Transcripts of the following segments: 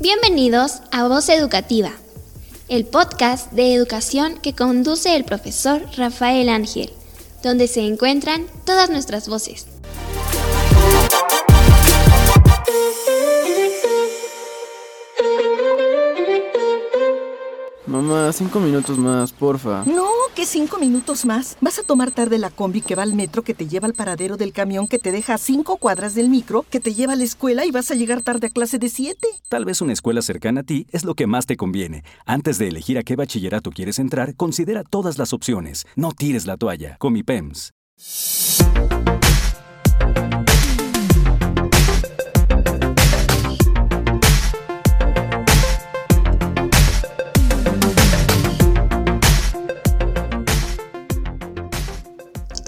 Bienvenidos a Voz Educativa, el podcast de educación que conduce el profesor Rafael Ángel, donde se encuentran todas nuestras voces. cinco minutos más, porfa. No, que cinco minutos más. Vas a tomar tarde la combi que va al metro, que te lleva al paradero del camión, que te deja a cinco cuadras del micro, que te lleva a la escuela y vas a llegar tarde a clase de siete. Tal vez una escuela cercana a ti es lo que más te conviene. Antes de elegir a qué bachillerato quieres entrar, considera todas las opciones. No tires la toalla. Comipems.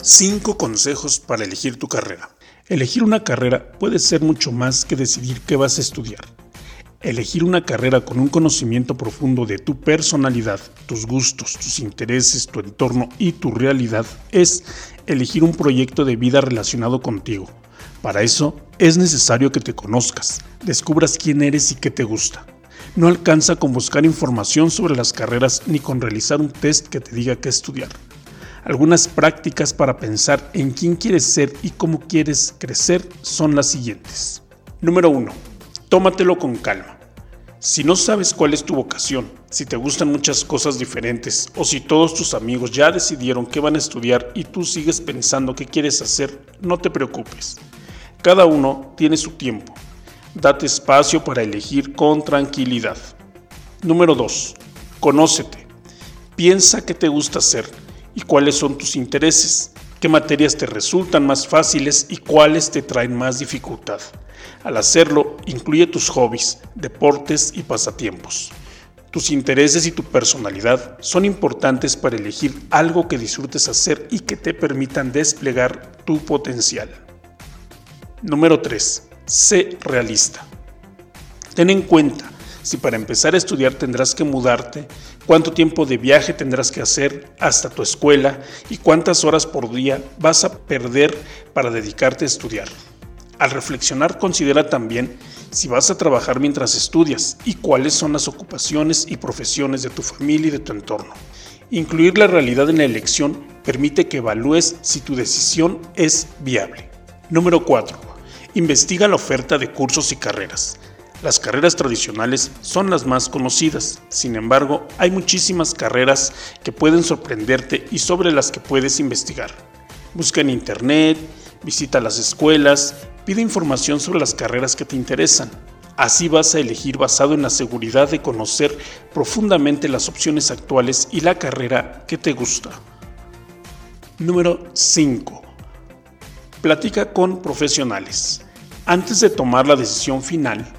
5 consejos para elegir tu carrera. Elegir una carrera puede ser mucho más que decidir qué vas a estudiar. Elegir una carrera con un conocimiento profundo de tu personalidad, tus gustos, tus intereses, tu entorno y tu realidad es elegir un proyecto de vida relacionado contigo. Para eso es necesario que te conozcas, descubras quién eres y qué te gusta. No alcanza con buscar información sobre las carreras ni con realizar un test que te diga qué estudiar. Algunas prácticas para pensar en quién quieres ser y cómo quieres crecer son las siguientes. Número 1. Tómatelo con calma. Si no sabes cuál es tu vocación, si te gustan muchas cosas diferentes o si todos tus amigos ya decidieron qué van a estudiar y tú sigues pensando qué quieres hacer, no te preocupes. Cada uno tiene su tiempo. Date espacio para elegir con tranquilidad. Número 2. Conócete. Piensa qué te gusta hacer y cuáles son tus intereses, qué materias te resultan más fáciles y cuáles te traen más dificultad. Al hacerlo, incluye tus hobbies, deportes y pasatiempos. Tus intereses y tu personalidad son importantes para elegir algo que disfrutes hacer y que te permitan desplegar tu potencial. Número 3. Sé realista. Ten en cuenta si para empezar a estudiar tendrás que mudarte, cuánto tiempo de viaje tendrás que hacer hasta tu escuela y cuántas horas por día vas a perder para dedicarte a estudiar. Al reflexionar considera también si vas a trabajar mientras estudias y cuáles son las ocupaciones y profesiones de tu familia y de tu entorno. Incluir la realidad en la elección permite que evalúes si tu decisión es viable. Número 4. Investiga la oferta de cursos y carreras. Las carreras tradicionales son las más conocidas, sin embargo hay muchísimas carreras que pueden sorprenderte y sobre las que puedes investigar. Busca en internet, visita las escuelas, pide información sobre las carreras que te interesan. Así vas a elegir basado en la seguridad de conocer profundamente las opciones actuales y la carrera que te gusta. Número 5. Platica con profesionales. Antes de tomar la decisión final,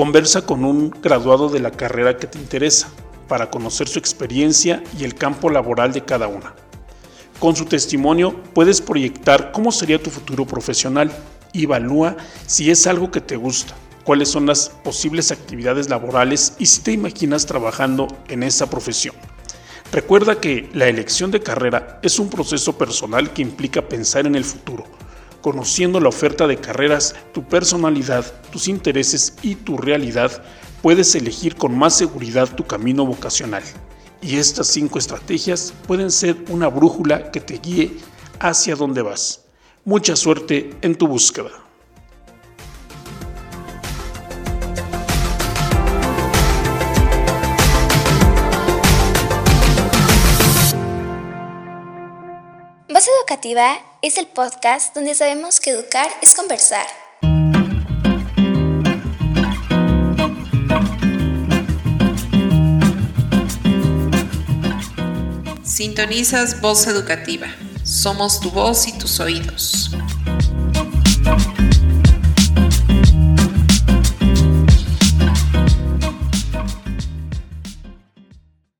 Conversa con un graduado de la carrera que te interesa para conocer su experiencia y el campo laboral de cada una. Con su testimonio puedes proyectar cómo sería tu futuro profesional. Evalúa si es algo que te gusta, cuáles son las posibles actividades laborales y si te imaginas trabajando en esa profesión. Recuerda que la elección de carrera es un proceso personal que implica pensar en el futuro Conociendo la oferta de carreras, tu personalidad, tus intereses y tu realidad, puedes elegir con más seguridad tu camino vocacional. Y estas cinco estrategias pueden ser una brújula que te guíe hacia donde vas. Mucha suerte en tu búsqueda. Voz Educativa es el podcast donde sabemos que educar es conversar. Sintonizas Voz Educativa. Somos tu voz y tus oídos.